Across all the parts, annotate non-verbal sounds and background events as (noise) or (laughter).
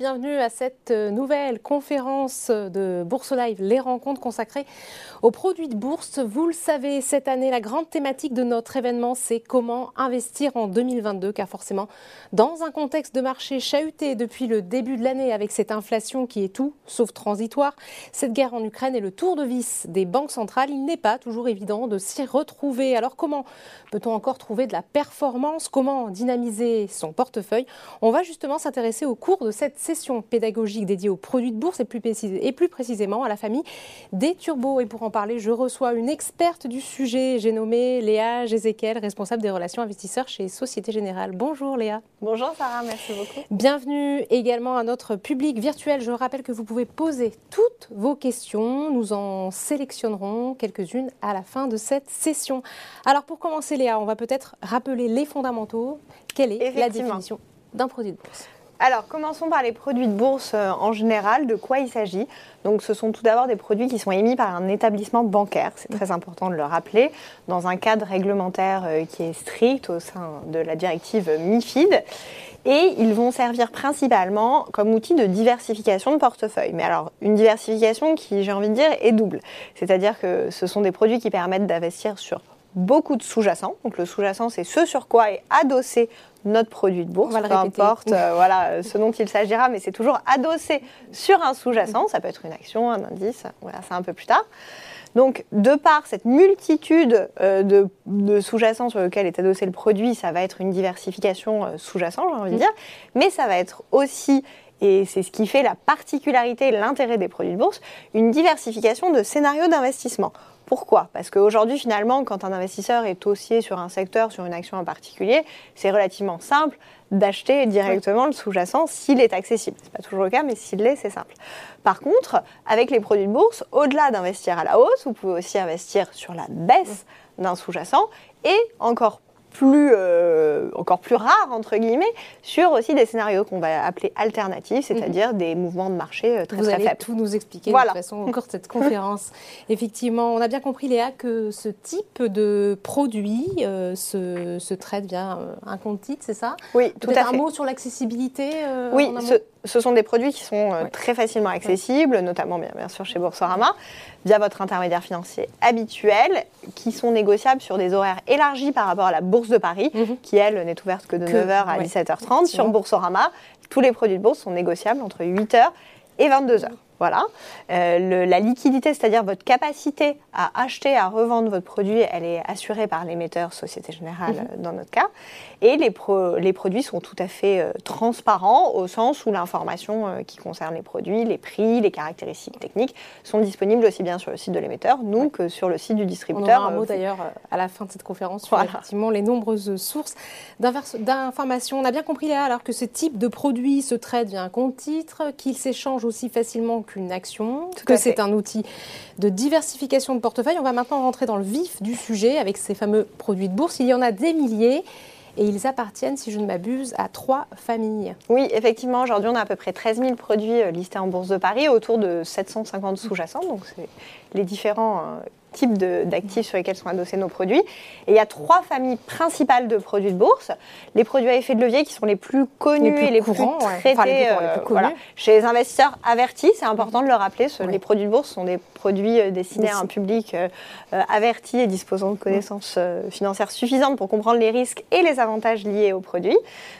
Bienvenue à cette nouvelle conférence de Bourse Live, les rencontres consacrées aux produits de bourse. Vous le savez, cette année, la grande thématique de notre événement, c'est comment investir en 2022, car forcément, dans un contexte de marché chahuté depuis le début de l'année avec cette inflation qui est tout sauf transitoire, cette guerre en Ukraine et le tour de vis des banques centrales, il n'est pas toujours évident de s'y retrouver. Alors comment peut-on encore trouver de la performance? Comment dynamiser son portefeuille? On va justement s'intéresser au cours de cette session pédagogique dédiée aux produits de bourse et plus, précisément à la famille des turbos. Et pour parler, je reçois une experte du sujet. J'ai nommé Léa Jézéquel, responsable des relations investisseurs chez Société Générale. Bonjour Léa. Bonjour Sarah, merci beaucoup. Bienvenue également à notre public virtuel. Je rappelle que vous pouvez poser toutes vos questions. Nous en sélectionnerons quelques-unes à la fin de cette session. Alors pour commencer Léa, on va peut-être rappeler les fondamentaux. Quelle est la définition d'un produit de bourse? Alors, commençons par les produits de bourse euh, en général. De quoi il s'agit? Donc, ce sont tout d'abord des produits qui sont émis par un établissement bancaire. C'est très important de le rappeler, dans un cadre réglementaire euh, qui est strict au sein de la directive MIFID. Et ils vont servir principalement comme outil de diversification de portefeuille. Mais alors, une diversification qui, j'ai envie de dire, est double. C'est-à-dire que ce sont des produits qui permettent d'investir sur beaucoup de sous-jacents. Donc le sous-jacent, c'est ce sur quoi est adossé notre produit de bourse, peu importe euh, voilà, ce dont il s'agira, mais c'est toujours adossé sur un sous-jacent. Ça peut être une action, un indice, voilà, ça un peu plus tard. Donc, de par cette multitude euh, de, sous-jacents sur lesquels est adossé le produit, ça va être une diversification euh, sous-jacent, j'ai envie de mm. dire, mais ça va être aussi et c'est ce qui fait la particularité et l'intérêt des produits de bourse, une diversification de scénarios d'investissement. Pourquoi? Parce qu'aujourd'hui, finalement, quand un investisseur est haussier sur un secteur, sur une action en particulier, c'est relativement simple d'acheter directement le sous-jacent s'il est accessible. Ce n'est pas toujours le cas, mais s'il l'est, c'est simple. Par contre, avec les produits de bourse, au-delà d'investir à la hausse, vous pouvez aussi investir sur la baisse d'un sous-jacent et encore plus, euh, encore plus rare, entre guillemets, sur aussi des scénarios qu'on va appeler alternatifs, c'est-à-dire mhm. des mouvements de marché euh, très, Vous allez tout nous expliquer de toute façon au cours de cette conférence. (laughs) Effectivement, on a bien compris, Léa, que ce type de produit euh, se, se, traite via un compte titre, c'est ça? Oui, tout à fait. un mot sur l'accessibilité Oui, ce, sont des produits qui sont très facilement accessibles, notamment bien, bien sûr chez Boursorama via votre intermédiaire financier habituel, qui sont négociables sur des horaires élargis par rapport à la Bourse de Paris, mhm. qui elle n'est ouverte que de 9h à 17h30. Sur Boursorama, tous les produits de bourse sont négociables entre 8h et 22h. Voilà. Euh, la liquidité, c'est-à-dire votre capacité à acheter, à revendre votre produit, elle est assurée par l'émetteur Société Générale mhm. euh, dans notre cas. Et les, les, produits sont tout à fait euh, transparents au sens où l'information qui concerne les produits, les prix, les caractéristiques techniques sont disponibles aussi bien sur le site de l'émetteur, nous, que sur le site du distributeur. On aura un mot d'ailleurs à la fin de cette conférence sur effectivement les nombreuses sources d'informations. On a bien compris là alors que ce type de produit se traite via un compte titre, qu'il s'échange aussi facilement une action, que c'est un outil de diversification de portefeuille. On va maintenant rentrer dans le vif du sujet avec ces fameux produits de bourse. Il y en a des milliers. Et ils appartiennent, si je ne m'abuse, à trois familles. Oui, effectivement, aujourd'hui, on a à peu près 13 000 produits euh, listés en Bourse de Paris, autour de 750 sous-jacents. Donc, c'est les différents euh, types d'actifs sur lesquels sont adossés nos produits. Et il y a trois familles principales de produits de bourse. Les produits à effet de levier qui sont les plus connus et les plus traités euh, chez les investisseurs avertis. C'est important de le rappeler. Les produits de bourse sont des produits euh, destinés à un public euh, averti et disposant de connaissances financières suffisantes pour comprendre les risques et les avantages liés aux produits.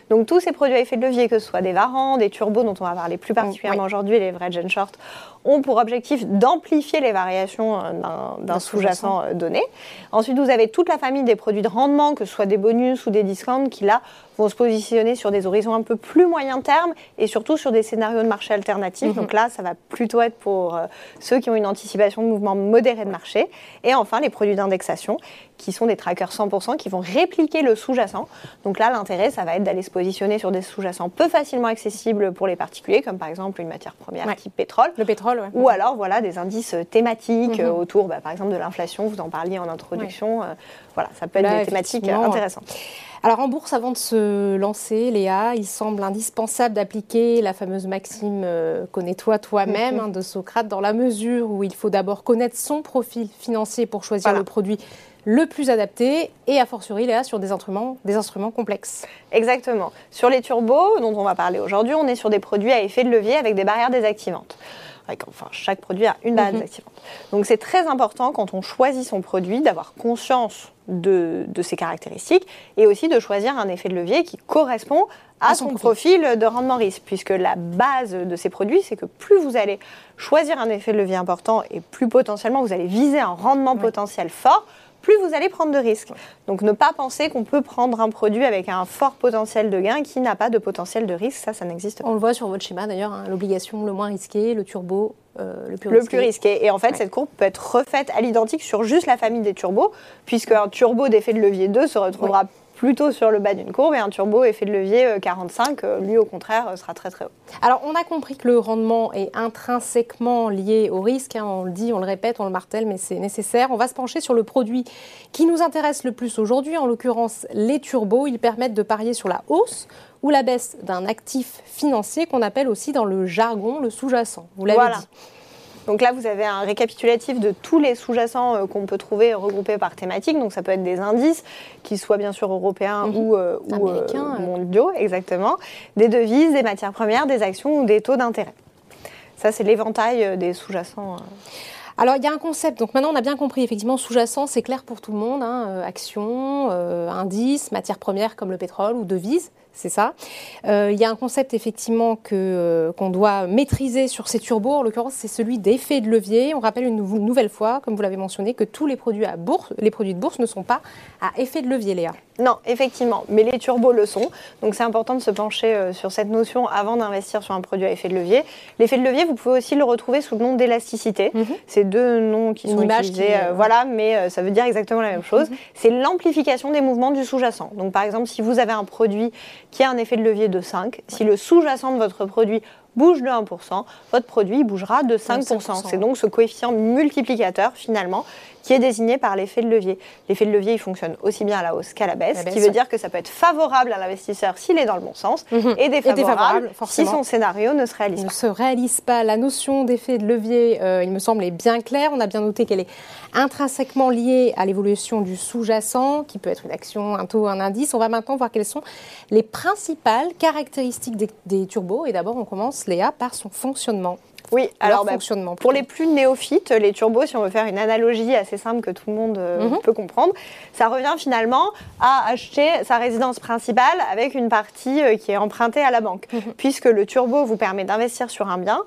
Donc tous ces produits à effet de levier, que ce soit des varants, des turbos dont on va parler plus particulièrement aujourd'hui, les vrais gen short, ont pour objectif d'amplifier les variations d'un sous-jacent euh, donné. Ensuite, vous avez toute la famille des produits de rendement, que ce soit des bonus ou des discounts, qui là vont se positionner sur des horizons un peu plus moyen terme et surtout sur des scénarios de marché alternatifs. Mhm. Donc là, ça va plutôt être pour euh, ceux qui ont une anticipation de mouvement modéré de marché. Et enfin, les produits d'indexation, qui sont des trackers 100% qui vont répliquer le sous-jacent. Donc là, l'intérêt, ça va être d'aller se positionner sur des sous-jacents peu facilement accessibles pour les particuliers, comme par exemple une matière première type pétrole. Le pétrole, Ou alors, voilà, des indices thématiques mhm. autour, bah, par exemple, de l'inflation. Vous en parliez en introduction. Euh, voilà, ça peut être des thématiques intéressantes. Alors en bourse, avant de se lancer, Léa, il semble indispensable d'appliquer la fameuse maxime euh, connais-toi toi-même mhm. hein, de Socrate dans la mesure où il faut d'abord connaître son profil financier pour choisir le produit le plus adapté et a fortiori Léa sur des instruments, des instruments complexes. Exactement. Sur les turbos dont on va parler aujourd'hui, on est sur des produits à effet de levier avec des barrières désactivantes. Enfin, chaque produit a une barrière mhm. désactivante. Donc c'est très important quand on choisit son produit d'avoir conscience de, ses caractéristiques et aussi de choisir un effet de levier qui correspond à, son, profil. de rendement risque, puisque la base de ces produits, c'est que plus vous allez choisir un effet de levier important et plus potentiellement vous allez viser un rendement potentiel fort, plus vous allez prendre de risques. Donc ne pas penser qu'on peut prendre un produit avec un fort potentiel de gain qui n'a pas de potentiel de risque, ça, ça n'existe pas. On le voit sur votre schéma d'ailleurs, hein, l'obligation le moins risqué, le turbo euh, le, plus, le risqué. plus risqué. Et en fait, cette courbe peut être refaite à l'identique sur juste la famille des turbos, puisque un turbo d'effet de levier 2 se retrouvera plutôt sur le bas d'une courbe et un turbo effet de levier 45, euh, euh, lui au contraire euh, sera très très haut. Alors on a compris que le rendement est intrinsèquement lié au risque, hein. on le dit, on le répète, on le martèle, mais c'est nécessaire. On va se pencher sur le produit qui nous intéresse le plus aujourd'hui, en l'occurrence les turbos. Ils permettent de parier sur la hausse ou la baisse d'un actif financier qu'on appelle aussi dans le jargon le sous-jacent. Vous l'avez dit. Donc là, vous avez un récapitulatif de tous les sous-jacents euh, qu'on peut trouver regroupés par thématique. Donc ça peut être des indices, qui soient bien sûr européens mhm. ou, euh, euh, mondiaux, exactement. Des devises, des matières premières, des actions ou des taux d'intérêt. Ça, c'est l'éventail des sous-jacents. Alors, il y a un concept. Donc, maintenant, on a bien compris. Effectivement, sous-jacent, c'est clair pour tout le monde. Hein, actions, indices, matières premières comme le pétrole ou devises c'est ça. Euh, il y a un concept effectivement que, euh, qu'on doit maîtriser sur ces turbos. En l'occurrence, c'est celui d'effet de levier. On rappelle une, nouvelle fois, comme vous l'avez mentionné, que tous les produits à bourse, les produits de bourse ne sont pas à effet de levier, Léa. Non, effectivement, mais les turbos le sont. Donc c'est important de se pencher euh, sur cette notion avant d'investir sur un produit à effet de levier. L'effet de levier, vous pouvez aussi le retrouver sous le nom d'élasticité. Mhm. C'est deux noms qui sont utilisés, voilà, mais ça veut dire exactement la même chose. Mhm. C'est l'amplification des mouvements du sous-jacent. Donc par exemple, si vous avez un produit qui a un effet de levier de 5. Si le sous-jacent de votre produit bouge de 1%, votre produit bougera de 5%. C'est donc ce coefficient multiplicateur finalement qui est désigné par l'effet de levier. L'effet de levier, il fonctionne aussi bien à la hausse qu'à la baisse, ce qui veut dire que ça peut être favorable à l'investisseur s'il est dans le bon sens mhm. et, défavorable si son scénario ne se réalise pas. Ne se réalise pas. La notion d'effet de levier, euh, il me semble, est bien claire. On a bien noté qu'elle est intrinsèquement liée à l'évolution du sous-jacent, qui peut être une action, un taux, un indice. On va maintenant voir quelles sont les principales caractéristiques des, des turbos. Et d'abord, on commence, Léa, par son fonctionnement. Oui, alors bah, fonctionnement, pour les plus néophytes, les turbos, si on veut faire une analogie assez simple que tout le monde euh, mhm. peut comprendre, ça revient finalement à acheter sa résidence principale avec une partie euh, qui est empruntée à la banque, mhm. puisque le turbo vous permet d'investir sur un bien,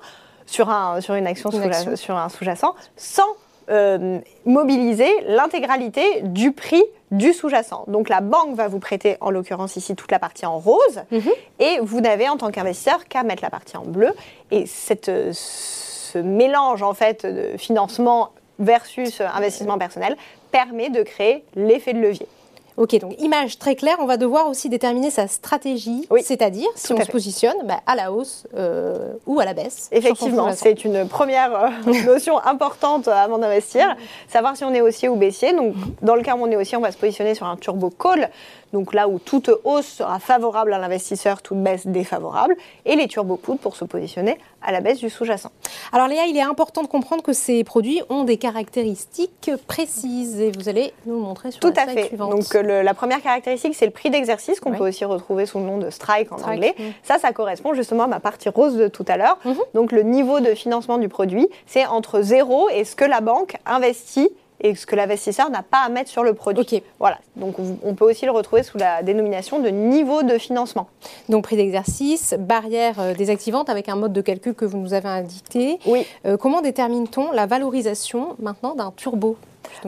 sur, un, sur une action, sur un sous-jacent, sans euh, mobiliser l'intégralité du prix du sous-jacent. Donc la banque va vous prêter, en l'occurrence ici, toute la partie en rose, mhm. et vous n'avez en tant qu'investisseur qu'à mettre la partie en bleu. Et cette, euh, ce mélange en fait de financement versus investissement personnel permet de créer l'effet de levier. Ok, donc image très claire, on va devoir aussi déterminer sa stratégie, c'est-à-dire si on se positionne bah, à la hausse euh, ou à la baisse. Effectivement, c'est une première euh, (laughs) notion importante avant d'investir, savoir si on est haussier ou baissier. Donc, dans le cas où on est haussier, on va se positionner sur un turbo call donc là où toute hausse sera favorable à l'investisseur, toute baisse défavorable, et les turbo puts pour se positionner à la baisse du sous-jacent. Alors Léa, il est important de comprendre que ces produits ont des caractéristiques précises et vous allez nous le montrer sur Tout la à fait. Donc la première caractéristique, c'est le prix d'exercice qu'on peut aussi retrouver sous le nom de strike en anglais. Ça, ça correspond justement à ma partie rose de tout à l'heure. Mhm. Donc le niveau de financement du produit, c'est entre zéro et ce que la banque investit et ce que l'investisseur n'a pas à mettre sur le produit. Voilà. Donc on peut aussi le retrouver sous la dénomination de niveau de financement. Donc prix d'exercice, barrière euh, désactivante avec un mode de calcul que vous nous avez indiqué. Oui. Euh, comment détermine-t-on la valorisation maintenant d'un turbo?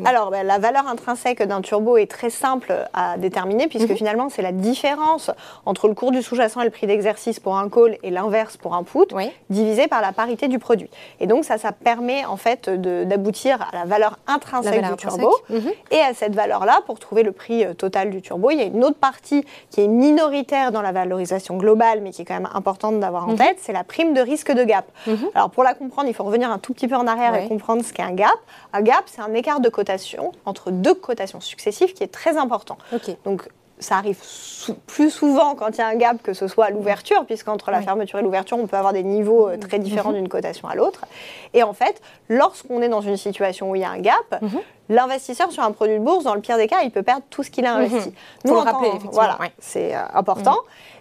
Alors, ben, la valeur intrinsèque d'un turbo est très simple à déterminer puisque mhm. finalement, c'est la différence entre le cours du sous-jacent et le prix d'exercice pour un call et l'inverse pour un put, divisé par la parité du produit. Et donc, ça, ça permet en fait d'aboutir à la valeur intrinsèque du turbo. Mhm. Et à cette valeur-là, pour trouver le prix euh, total du turbo, il y a une autre partie qui est minoritaire dans la valorisation globale, mais qui est quand même importante d'avoir en mhm. tête, c'est la prime de risque de gap. Alors, pour la comprendre, il faut revenir un tout petit peu en arrière et comprendre ce qu'est un gap. Un gap, c'est un écart de cotation entre deux cotations successives qui est très important. Donc ça arrive plus souvent quand il y a un gap que ce soit à l'ouverture, puisqu'entre la fermeture et l'ouverture, on peut avoir des niveaux euh, très différents mhm. d'une cotation à l'autre. Et en fait, lorsqu'on est dans une situation où il y a un gap, mhm. l'investisseur sur un produit de bourse, dans le pire des cas, il peut perdre tout ce qu'il a investi. Nous, le rappeler, effectivement. Voilà, c'est euh, important.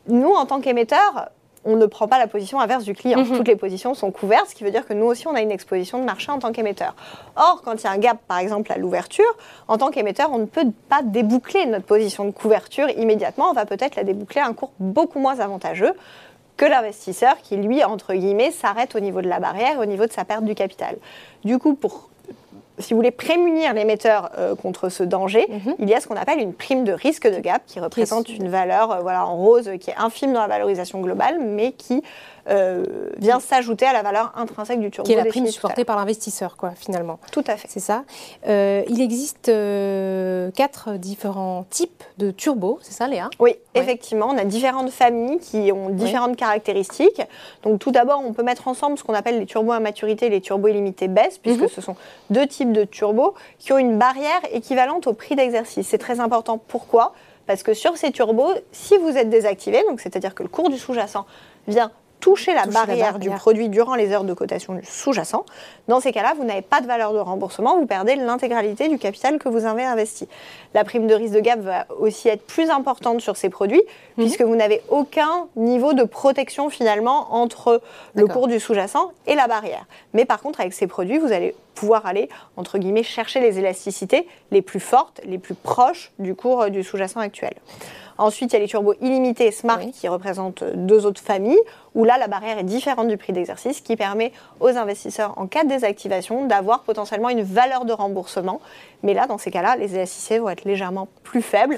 Nous, en tant qu'émetteur, on ne prend pas la position inverse du client. Mhm. Toutes les positions sont couvertes, ce qui veut dire que nous aussi, on a une exposition de marché en tant qu'émetteur. Or, quand il y a un gap, par exemple, à l'ouverture, en tant qu'émetteur, on ne peut pas déboucler notre position de couverture immédiatement. On va peut-être la déboucler à un cours beaucoup moins avantageux que l'investisseur qui, lui, entre guillemets, s'arrête au niveau de la barrière, au niveau de sa perte du capital. Du coup, pour si vous voulez prémunir l'émetteur euh, contre ce danger, mhm. il y a ce qu'on appelle une prime de risque de gap qui représente une valeur euh, voilà, en rose qui est infime dans la valorisation globale, mais qui euh, vient s'ajouter à la valeur intrinsèque du turbo. Qui est la prime supportée par l'investisseur, quoi, finalement. Tout à fait. C'est ça. Il existe quatre différents types de turbo, c'est ça, Léa? Oui, effectivement. On a différentes familles qui ont différentes caractéristiques. Donc, tout d'abord, on peut mettre ensemble ce qu'on appelle les turbos à maturité et les turbos illimités baisse, puisque mhm. ce sont deux types de turbos qui ont une barrière équivalente au prix d'exercice. C'est très important. Pourquoi? Parce que sur ces turbos, si vous êtes désactivé, donc c'est-à-dire que le cours du sous-jacent vient toucher la, barrière, du produit durant les heures de cotation sous-jacent, dans ces cas-là, vous n'avez pas de valeur de remboursement, vous perdez l'intégralité du capital que vous avez investi. La prime de risque de gap va aussi être plus importante sur ces produits, mhm. puisque vous n'avez aucun niveau de protection finalement entre le cours du sous-jacent et la barrière. Mais par contre, avec ces produits, vous allez pouvoir aller, entre guillemets, chercher les élasticités les plus fortes, les plus proches du cours du sous-jacent actuel. Ensuite, il y a les turbos illimités Smart qui représentent deux autres familles, où là, la barrière est différente du prix d'exercice, qui permet aux investisseurs, en cas de désactivation, d'avoir potentiellement une valeur de remboursement. Mais là, dans ces cas-là, les élasticités vont être légèrement plus faibles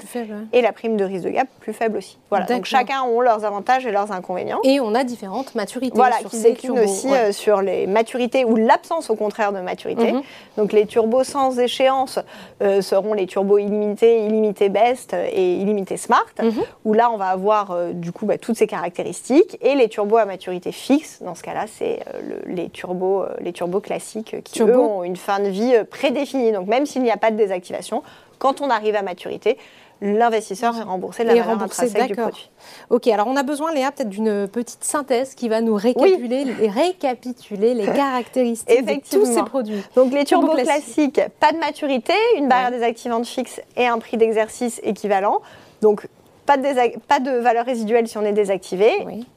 et la prime de risque de gap plus faible aussi. Voilà, donc chacun ont leurs avantages et leurs inconvénients. Et on a différentes maturités. Voilà, sur qui déclinent aussi euh, sur les maturités ou l'absence au contraire de maturité. Mhm. Donc les turbos sans échéance euh, seront les turbos illimités, illimités best et illimités smart, mhm. où là on va avoir euh, du coup bah, toutes ces caractéristiques. Et les turbos à maturité fixe, dans ce cas-là, c'est les, turbos, les turbos classiques qui eux, ont une fin de vie prédéfinie. Donc même s'il n'y a pas de désactivation. Quand on arrive à maturité, l'investisseur est remboursé de la valeur intrinsèque du produit. Ok, alors on a besoin, Léa, peut-être d'une petite synthèse qui va nous récapituler, les, récapituler les (laughs) caractéristiques de tous ces produits. Donc les turbos classiques, pas de maturité, une barrière désactivante fixe et un prix d'exercice équivalent. Donc pas de, pas de, valeur résiduelle si on est désactivé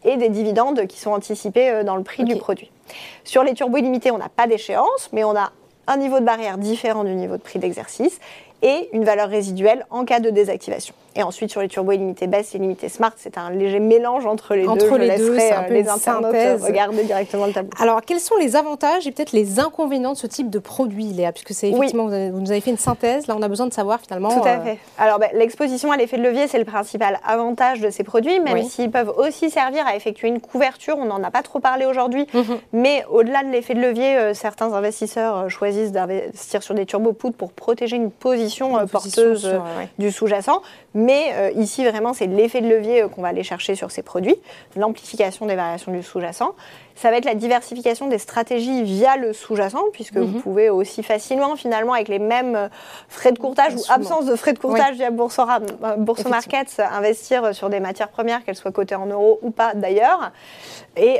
et des dividendes qui sont anticipés euh, dans le prix du produit. Sur les turbos illimités, on n'a pas d'échéance, mais on a un niveau de barrière différent du niveau de prix d'exercice et une valeur résiduelle en cas de désactivation. Et ensuite, sur les turbos illimités baisse et illimités smart, c'est un léger mélange entre les deux. Je les deux, c'est un peu les internautes regarder directement le tableau. Alors, quels sont les avantages et peut-être les inconvénients de ce type de produit, Léa? Puisque c'est effectivement, vous, nous avez fait une synthèse, là on a besoin de savoir finalement. Tout à euh, fait. Alors, ben, l'exposition à l'effet de levier, c'est le principal avantage de ces produits, même s'ils peuvent aussi servir à effectuer une couverture. On n'en a pas trop parlé aujourd'hui, mhm. mais au-delà de l'effet de levier, euh, certains investisseurs euh, choisissent d'investir sur des turbo pour protéger une position porteuse du sous-jacent. Mais euh, ici, vraiment, c'est l'effet de levier euh, qu'on va aller chercher sur ces produits, l'amplification des variations du sous-jacent. Ça va être la diversification des stratégies via le sous-jacent, puisque vous mhm. pouvez aussi facilement, finalement, avec les mêmes euh, frais de courtage ou absence de frais de courtage via Boursorama, Bourse Markets, investir sur des matières premières, qu'elles soient cotées en euros ou pas d'ailleurs. Et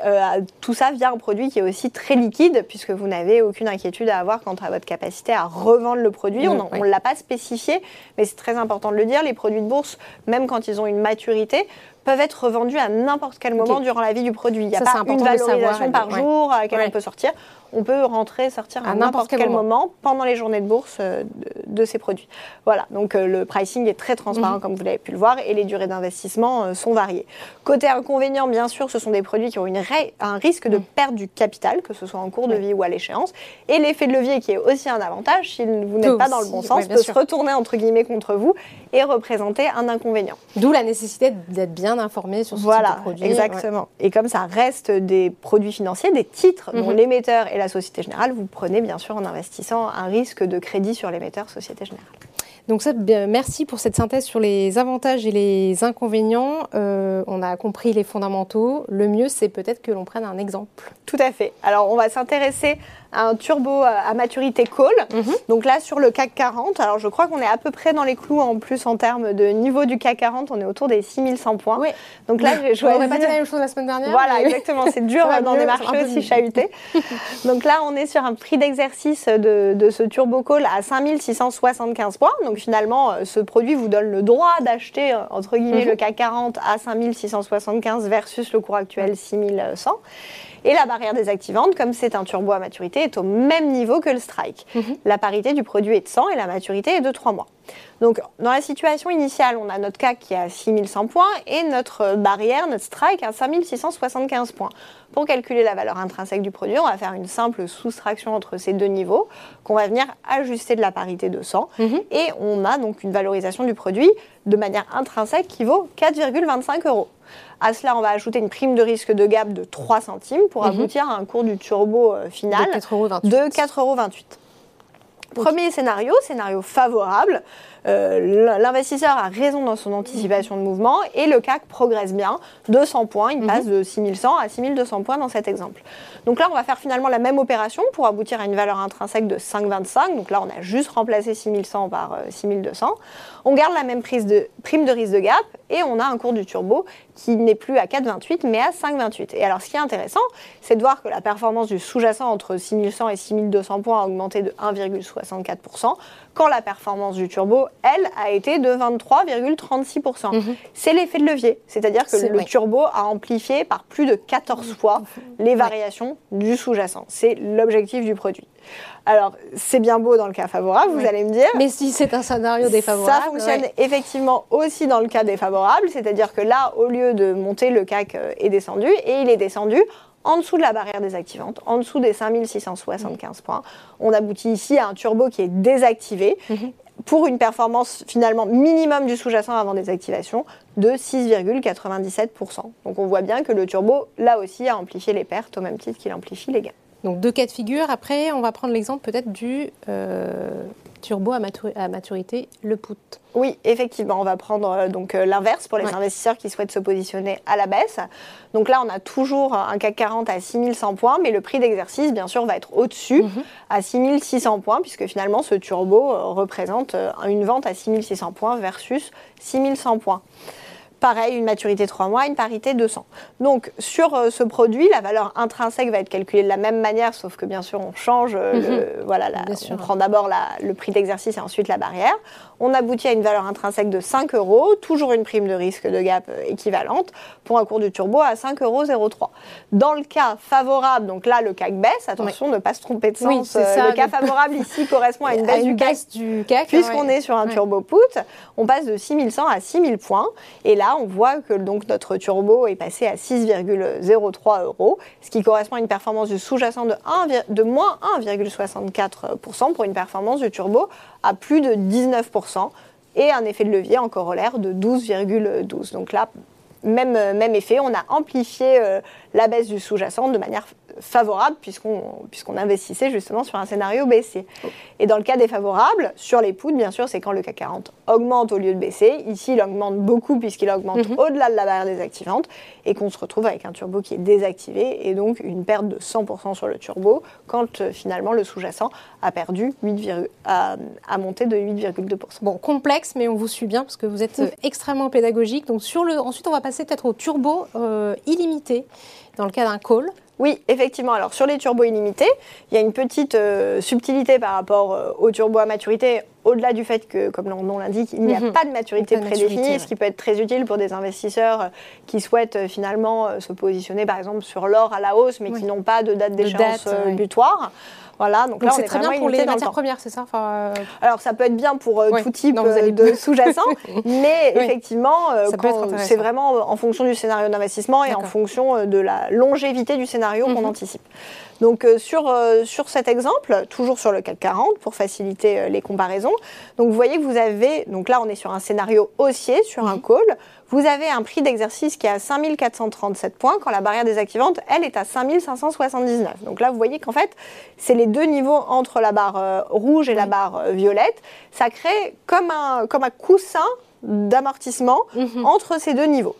tout ça via un produit qui est aussi très liquide, puisque vous n'avez aucune inquiétude à avoir quant à votre capacité à revendre le produit. on ne l'a pas spécifié, mais c'est très important de le dire. Les produits bourse, même quand ils ont une maturité, peuvent être revendus à n'importe quel moment durant la vie du produit. Il n'y a pas une valorisation par jour à laquelle on peut sortir on peut rentrer, sortir à, n'importe quel, moment. pendant les journées de bourse euh, de, ces produits. Voilà, donc euh, le pricing est très transparent mhm. comme vous l'avez pu le voir et les durées d'investissement euh, sont variées. Côté inconvénient, bien sûr, ce sont des produits qui ont une un risque de mhm. perte du capital, que ce soit en cours de vie ou à l'échéance. Et l'effet de levier qui est aussi un avantage, si vous n'êtes pas dans le bon sens, peut se retourner entre guillemets contre vous et représenter un inconvénient. D'où la nécessité d'être bien informé sur ce voilà, type de produit. Exactement. Et comme ça reste des produits financiers, des titres dont mhm. l'émetteur et la Société Générale, vous prenez bien sûr en investissant un risque de crédit sur l'émetteur Société Générale. Donc ça, merci pour cette synthèse sur les avantages et les inconvénients. Euh, on a compris les fondamentaux. Le mieux, c'est peut-être que l'on prenne un exemple. Tout à fait. Alors, on va s'intéresser un turbo à maturité call. Mhm. Donc là, sur le CAC 40, alors je crois qu'on est à peu près dans les clous en plus en termes de niveau du CAC 40, on est autour des 6100 points. Oui. Donc là, choisi. On pas dit la même chose la semaine dernière. Voilà, exactement. C'est dur (laughs) dans des marchés aussi chahutés. (laughs) Donc là, on est sur un prix d'exercice de, de, ce turbo call à 5675 points. Donc finalement, euh, ce produit vous donne le droit d'acheter, euh, entre guillemets, mhm. le CAC 40 à 5675 versus le cours actuel 6100. Et la barrière désactivante, comme c'est un turbo à maturité, est au même niveau que le strike. Mhm. La parité du produit est de 100 et la maturité est de 3 mois. Donc, dans la situation initiale, on a notre CAC qui est à 6100 points et notre barrière, notre strike, à 5675 points. Pour calculer la valeur intrinsèque du produit, on va faire une simple soustraction entre ces deux niveaux qu'on va venir ajuster de la parité de 100. Mhm. Et on a donc une valorisation du produit de manière intrinsèque qui vaut 4,25 euros. À cela, on va ajouter une prime de risque de gap de 3 centimes pour mhm. aboutir à un cours du turbo euh, final de 4,28 euros. Premier scénario, scénario favorable. Euh, l'investisseur a raison dans son anticipation de mouvement et le CAC progresse bien. 200 points, il passe mhm. de 6100 à 6200 points dans cet exemple. Donc là, on va faire finalement la même opération pour aboutir à une valeur intrinsèque de 5,25. Donc là, on a juste remplacé 6100 par 6200. Euh, on garde la même prise de, prime de risque de gap et on a un cours du turbo qui n'est plus à 4,28 mais à 5,28. Et alors, ce qui est intéressant, c'est de voir que la performance du sous-jacent entre 6100 et 6200 points a augmenté de 1,64% quand la performance du turbo, elle, a été de 23,36%. Mhm. C'est l'effet de levier, c'est-à-dire que le turbo a amplifié par plus de 14 fois les variations du sous-jacent. C'est l'objectif du produit. Alors, c'est bien beau dans le cas favorable, vous allez me dire. Mais si c'est un scénario défavorable. Ça fonctionne effectivement aussi dans le cas défavorable, c'est-à-dire que là, au lieu de monter, le CAC est descendu et il est descendu en dessous de la barrière désactivante, en dessous des 5675 points. On aboutit ici à un turbo qui est désactivé mhm. pour une performance finalement minimum du sous-jacent avant désactivation de 6,97%. Donc on voit bien que le turbo, là aussi, a amplifié les pertes au même titre qu'il amplifie les gains. Donc deux cas de figure. Après, on va prendre l'exemple peut-être du euh, turbo à, maturité, le put. Oui, effectivement, on va prendre euh, donc euh, l'inverse pour les investisseurs qui souhaitent se positionner à la baisse. Donc là, on a toujours un CAC 40 à 6100 points, mais le prix d'exercice, bien sûr, va être au-dessus, mhm. à 6600 points, puisque finalement, ce turbo représente une vente à 6600 points versus 6100 points. Pareil, une maturité 3 mois, une parité 200. Donc sur euh, ce produit, la valeur intrinsèque va être calculée de la même manière, sauf que bien sûr on change, euh, le, mhm. voilà, on prend d'abord le prix d'exercice et ensuite la barrière. On aboutit à une valeur intrinsèque de 5 euros, toujours une prime de risque de gap euh, équivalente, pour un cours du turbo à 5,03 euros. Dans le cas favorable, donc là le CAC baisse, attention ne pas se tromper de sens, le cas favorable ici (laughs) correspond à une baisse, du, CAC, puisqu'on est sur un turbo put, on passe de 6100 à 6000 points, et là on voit que donc notre turbo est passé à 6,03 euros, ce qui correspond à une performance du sous-jacent de, moins 1,64% pour une performance du turbo à plus de 19% et un effet de levier en corollaire de 12,12. Donc là, même, même effet, on a amplifié euh, la baisse du sous-jacent de manière favorable puisqu'on puisqu'on investissait justement sur un scénario baissier. Et dans le cas défavorable, sur les poudres, bien sûr, c'est quand le CAC 40 augmente au lieu de baisser. Ici, il augmente beaucoup puisqu'il augmente mhm. au-delà de la barrière désactivante et qu'on se retrouve avec un turbo qui est désactivé et donc une perte de 100% sur le turbo quand euh, finalement le sous-jacent a perdu 8, a, monté de 8,2%. Bon, complexe, mais on vous suit bien parce que vous êtes euh, (laughs) extrêmement pédagogique. Donc sur le, ensuite, on va passer peut-être au turbo euh, illimité dans le cas d'un call. Oui, effectivement. Alors sur les turbos illimités, il y a une petite euh, subtilité par rapport euh, aux turbos à maturité, au-delà du fait que, comme le nom l'indique, il n'y a mhm. pas de maturité prédéfinie, ce qui peut être très utile pour des investisseurs euh, qui souhaitent finalement se positionner par exemple sur l'or à la hausse, mais qui n'ont pas de date d'échéance butoir. Voilà, donc, là, c'est très bien pour les matières premières, c'est ça euh, Alors, ça peut être bien pour euh, tout type euh, de sous-jacent, (laughs) mais effectivement, c'est vraiment en fonction du scénario d'investissement et en fonction de la longévité du scénario qu'on mhm. anticipe. Donc, sur, sur cet exemple, toujours sur le CAC 40, pour faciliter les comparaisons, Donc vous voyez que vous avez, donc là on est sur un scénario haussier, sur un call, vous avez un prix d'exercice qui est à 5437 points, quand la barrière désactivante, elle, est à 5579. Donc là, vous voyez qu'en fait, c'est les deux niveaux entre la barre euh, rouge et la barre euh, violette. Ça crée comme un, comme un coussin d'amortissement mhm. entre ces deux niveaux.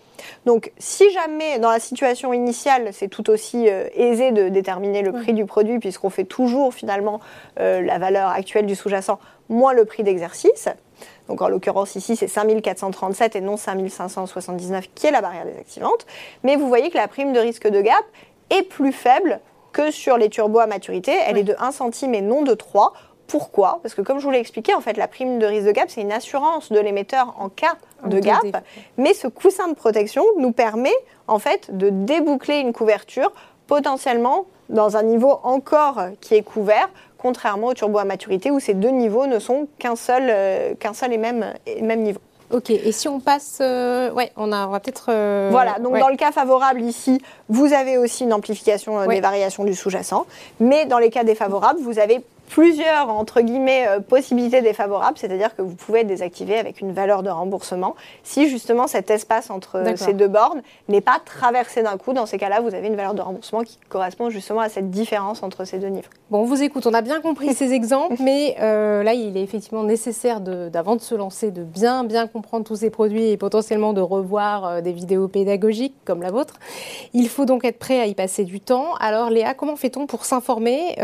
Donc, si jamais dans la situation initiale, c'est tout aussi euh, aisé de déterminer le prix du produit, puisqu'on fait toujours finalement la valeur actuelle du sous-jacent moins le prix d'exercice, donc en l'occurrence ici c'est 5437 et non 5579 qui est la barrière désactivante. Mais vous voyez que la prime de risque de gap est plus faible que sur les turbos à maturité. Elle est de 1 centime et non de 3. Pourquoi Parce que comme je vous l'ai expliqué, en fait, la prime de risque de gap, c'est une assurance de l'émetteur en cas de gap. Mais ce coussin de protection nous permet, en fait, de déboucler une couverture potentiellement dans un niveau encore qui est couvert contrairement au turbo à maturité où ces deux niveaux ne sont qu'un seul, euh, qu'un seul et même, même niveau. Ok, et si on passe, euh, ouais, on, a, on va peut-être. Euh, voilà, donc dans le cas favorable ici, vous avez aussi une amplification des variations du sous-jacent, mais dans les cas défavorables, vous avez plusieurs, entre guillemets, euh, possibilités défavorables, c'est-à-dire que vous pouvez désactiver avec une valeur de remboursement si justement cet espace entre ces deux bornes n'est pas traversé d'un coup. Dans ces cas-là, vous avez une valeur de remboursement qui correspond justement à cette différence entre ces deux niveaux. Bon, on vous écoute, on a bien compris ces exemples, (laughs) mais euh, là, il est effectivement nécessaire, d'avant de, se lancer, de bien, bien comprendre tous ces produits et potentiellement de revoir euh, des vidéos pédagogiques comme la vôtre. Il faut donc être prêt à y passer du temps. Alors, Léa, comment fait-on pour s'informer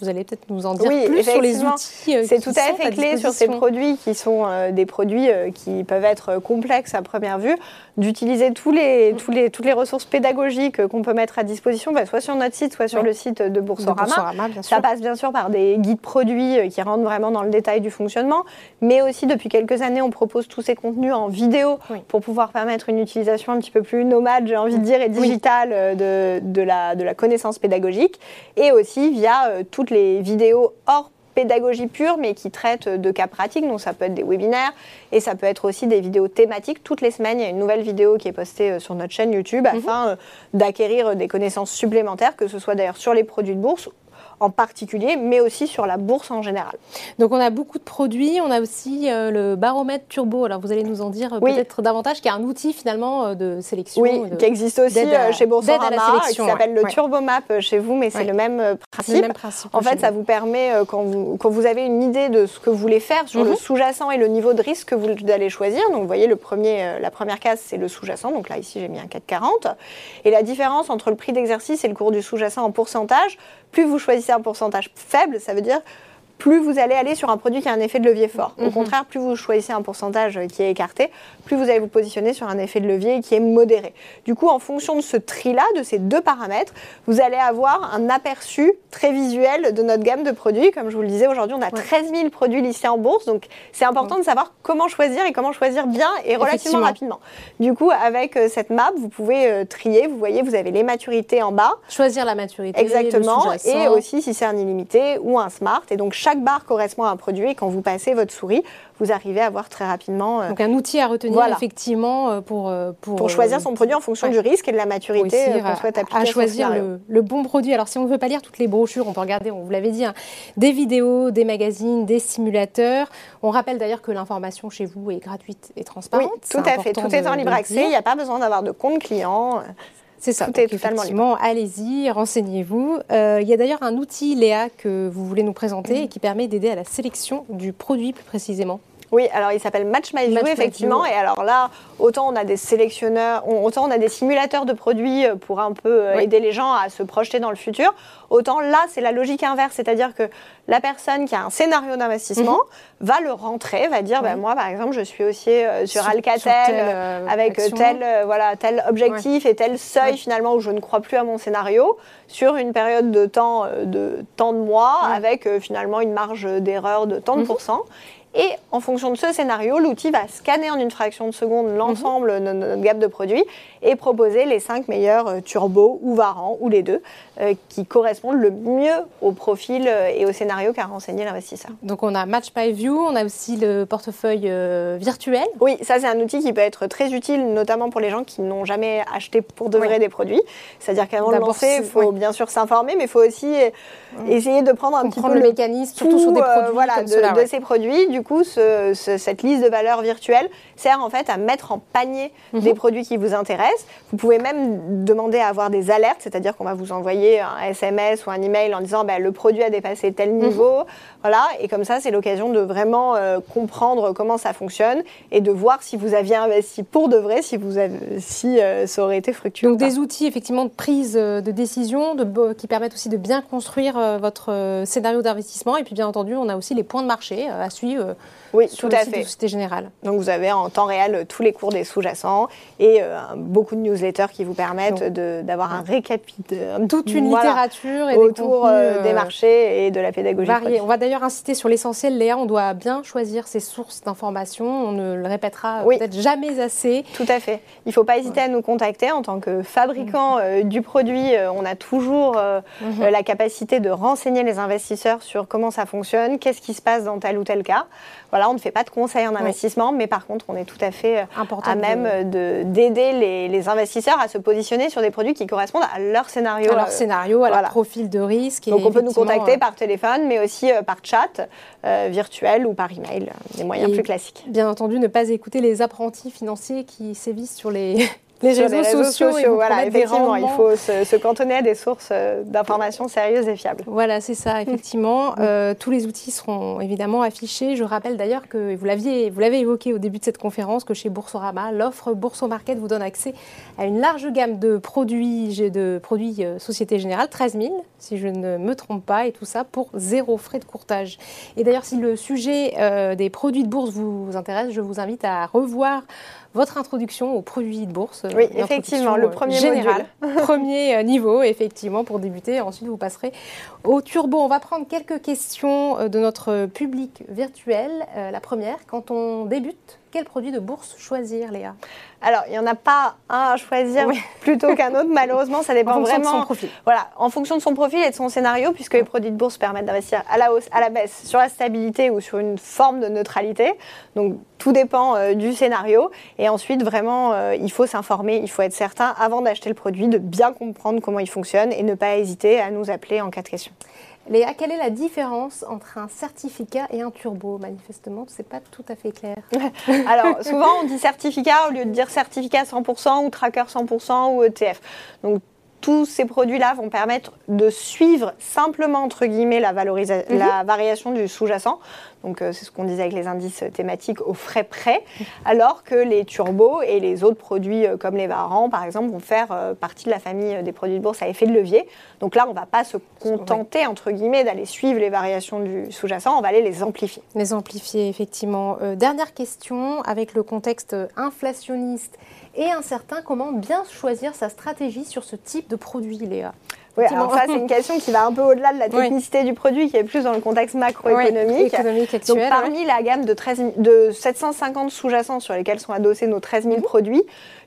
vous allez peut-être nous en dire plus sur les outils. Euh, c'est tout à fait clé sur ces produits qui sont euh, des produits euh, qui peuvent être complexes à première vue, d'utiliser tous les, tous les, toutes les ressources pédagogiques qu'on peut mettre à disposition, bah, soit sur notre site, soit sur le site de Boursorama. Ça passe bien sûr par des guides produits qui rentrent vraiment dans le détail du fonctionnement, mais aussi depuis quelques années, on propose tous ces contenus en vidéo pour pouvoir permettre une utilisation un petit peu plus nomade, j'ai envie de dire, et digitale de, de, la, de la connaissance pédagogique, et aussi via toutes les vidéos hors pédagogie pure, mais qui traitent de cas pratiques. Donc ça peut être des webinaires et ça peut être aussi des vidéos thématiques. Toutes les semaines, il y a une nouvelle vidéo qui est postée euh, sur notre chaîne YouTube mhm. afin euh, d'acquérir des connaissances supplémentaires, que ce soit d'ailleurs sur les produits de bourse en particulier, mais aussi sur la bourse en général. Donc on a beaucoup de produits, on a aussi euh, le baromètre turbo. Alors vous allez nous en dire peut-être davantage, qui est un outil finalement euh, de sélection. Oui, qui existe aussi euh, chez Boursorama, qui s'appelle le TurboMap chez vous, mais c'est le même principe. Le même principe en fait, ça vous permet, quand vous, quand vous avez une idée de ce que vous voulez faire sur le mhm. sous-jacent et le niveau de risque que vous allez choisir, donc vous voyez, le premier, la première case, c'est le sous-jacent. Donc là, ici, j'ai mis un 440. Et la différence entre le prix d'exercice et le cours du sous-jacent en pourcentage, plus vous choisissez un pourcentage faible, ça veut dire plus vous allez aller sur un produit qui a un effet de levier fort. Au mhm. contraire, plus vous choisissez un pourcentage qui est écarté, plus vous allez vous positionner sur un effet de levier qui est modéré. Du coup, en fonction de ce tri-là, de ces deux paramètres, vous allez avoir un aperçu très visuel de notre gamme de produits. Comme je vous le disais, aujourd'hui, on a 13 000 produits listés en bourse, donc c'est important de savoir comment choisir et comment choisir bien et relativement rapidement. Du coup, avec euh, cette map, vous pouvez euh, trier. Vous voyez, vous avez les maturités en bas. Choisir la maturité. Exactement. et aussi si c'est un illimité ou un smart. Et donc, chaque barre correspond à un produit et quand vous passez votre souris, vous arrivez à voir très rapidement. Euh, Donc un outil à retenir effectivement euh, pour, euh, pour, pour choisir son produit en fonction du risque et de la maturité qu'on souhaite appliquer. À choisir le, bon produit. Alors si on ne veut pas lire toutes les brochures, on peut regarder, on vous l'avait dit, hein, des vidéos, des magazines, des simulateurs. On rappelle d'ailleurs que l'information chez vous est gratuite et transparente. Oui, tout à fait. Tout est en libre accès. Il n'y a pas besoin d'avoir de compte client. C'est ça. Tout est totalement Allez-y, renseignez-vous. Euh, il y a d'ailleurs un outil, Léa, que vous voulez nous présenter et qui permet d'aider à la sélection du produit plus précisément. Oui, alors il s'appelle Match My View, effectivement. Et alors là, autant on a des sélectionneurs, autant on a des simulateurs de produits euh, pour un peu euh, aider les gens à se projeter dans le futur. Autant là, c'est la logique inverse, c'est-à-dire que la personne qui a un scénario d'investissement mhm. va le rentrer, va dire, ben, moi par exemple, je suis aussi euh, sur, Alcatel avec tel, voilà, tel objectif et tel seuil finalement où je ne crois plus à mon scénario sur une période de temps de tant de mois avec finalement une marge d'erreur de tant de mhm. pourcents. Et en fonction de ce scénario, l'outil va scanner en une fraction de seconde l'ensemble de notre gamme de produits et proposer les cinq meilleurs euh, turbos ou varants ou les deux euh, qui correspondent le mieux au profil euh, et au scénario qu'a renseigné l'investisseur. Donc on a Match by View, on a aussi le portefeuille virtuel. Oui, ça c'est un outil qui peut être très utile, notamment pour les gens qui n'ont jamais acheté pour de vrai des produits. C'est-à-dire qu'avant de lancer, il faut bien sûr s'informer, mais il faut aussi essayer de prendre un petit peu le, mécanisme, surtout sur des produits voilà, de, ces produits. Du coup, cette liste de valeurs virtuelles sert en fait à mettre en panier mhm. des produits qui vous intéressent. Vous pouvez même demander à avoir des alertes, c'est-à-dire qu'on va vous envoyer un SMS ou un email en disant bah, le produit a dépassé tel mhm. niveau. Voilà, et comme ça, c'est l'occasion de vraiment euh, comprendre comment ça fonctionne et de voir si vous aviez investi pour de vrai, si, vous avez, si euh, ça aurait été fructueux. Donc des outils effectivement de prise euh, de décision de, qui permettent aussi de bien construire votre scénario d'investissement. Et puis bien entendu, on a aussi les points de marché à suivre oui, tout à fait. Société Générale. Donc vous avez en temps réel euh, tous les cours des sous-jacents et euh, beaucoup de newsletters qui vous permettent d'avoir un récapitulatif. Toute une littérature et autour des, euh, des marchés et de la pédagogie. On va d'ailleurs insister sur l'essentiel, Léa. On doit bien choisir ses sources d'informations. On ne le répétera peut-être jamais assez. Tout à fait. Il ne faut pas hésiter à nous contacter en tant que fabricant du produit. on a toujours mhm. la capacité de renseigner les investisseurs sur comment ça fonctionne, qu'est-ce qui se passe dans tel ou tel cas. Voilà, on ne fait pas de conseils en investissement, mais par contre, on est tout à fait euh, Important à même d'aider les, investisseurs à se positionner sur des produits qui correspondent à leur scénario. À leur euh, scénario, à leur profil de risque. Donc, on peut nous contacter euh, par téléphone, mais aussi par chat virtuel ou par email, des moyens plus classiques. Bien entendu, ne pas écouter les apprentis financiers qui sévissent sur les les réseaux, sociaux, voilà, effectivement, il faut se, cantonner à des sources euh, d'informations sérieuses et fiables. Voilà, c'est ça, (laughs) effectivement. Euh, tous les outils seront évidemment affichés. Je rappelle d'ailleurs que vous l'aviez, vous l'avez évoqué au début de cette conférence, que chez Boursorama, l'offre Bourso Market vous donne accès à une large gamme de produits, de produits euh, Société Générale, 13 000, si je ne me trompe pas, et tout ça pour zéro frais de courtage. Et d'ailleurs, si le sujet des produits de bourse vous intéresse, je vous invite à revoir votre introduction aux produits de bourse. Oui, effectivement, le euh, premier général, (laughs) premier euh, niveau, effectivement, pour débuter. Ensuite, vous passerez au turbo. On va prendre quelques questions euh, de notre public virtuel. La première, quand on débute, quel produit de bourse choisir, Léa? Alors, il n'y en a pas un à choisir (laughs) plutôt qu'un autre, malheureusement, ça dépend en vraiment. De son profil. Voilà, en fonction de son profil et de son scénario, puisque les produits de bourse permettent d'investir à la hausse, à la baisse, sur la stabilité ou sur une forme de neutralité. Donc, tout dépend euh, du scénario. Et ensuite, vraiment, euh, il faut s'informer, il faut être certain, avant d'acheter le produit, de bien comprendre comment il fonctionne et ne pas hésiter à nous appeler en cas de question. Léa, quelle est la différence entre un certificat et un turbo Manifestement, ce n'est pas tout à fait clair. (laughs) Alors, souvent, on dit certificat au lieu de dire certificat 100% ou tracker 100% ou ETF. Donc, tous ces produits-là vont permettre de suivre simplement, entre guillemets, la, mhm. la variation du sous-jacent. Donc, euh, c'est ce qu'on disait avec les indices thématiques au frais près. Alors que les turbos et les autres produits euh, comme les varans, par exemple, vont faire euh, partie de la famille des produits de bourse à effet de levier. Donc là, on ne va pas se contenter, entre guillemets, d'aller suivre les variations du sous-jacent, on va aller les amplifier. Les amplifier, effectivement. dernière question, avec le contexte inflationniste et incertain, comment bien choisir sa stratégie sur ce type de produit, Léa oui, alors ça, c'est une (laughs) question qui va un peu au-delà de la technicité du produit, qui est plus dans le contexte macroéconomique. Donc, parmi la gamme de, 13, de 750 sous-jacents sur lesquels sont adossés nos 13 000 mhm. produits,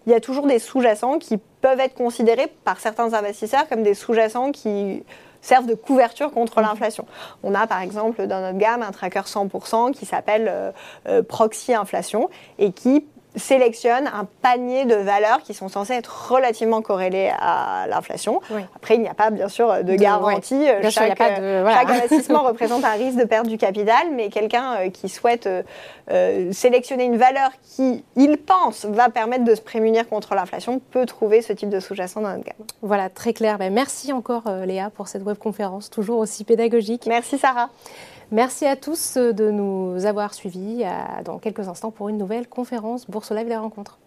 il y a toujours des sous-jacents qui peuvent être considérés par certains investisseurs comme des sous-jacents qui servent de couverture contre mhm. l'inflation. On a par exemple dans notre gamme un tracker 100% qui s'appelle euh, euh, Proxy Inflation et qui sélectionne un panier de valeurs qui sont censées être relativement corrélées à l'inflation. Après, il n'y a pas, bien sûr, de garantie. chaque, (laughs) investissement représente un risque de perte du capital, mais quelqu'un euh, qui souhaite euh, euh, sélectionner une valeur qui, il pense, va permettre de se prémunir contre l'inflation peut trouver ce type de sous-jacent dans notre gamme. Voilà, très clair. Ben, merci encore, Léa, pour cette webconférence, toujours aussi pédagogique. Merci, Sarah. Merci à tous de nous avoir suivis dans quelques instants pour une nouvelle conférence Bourse Live les rencontres.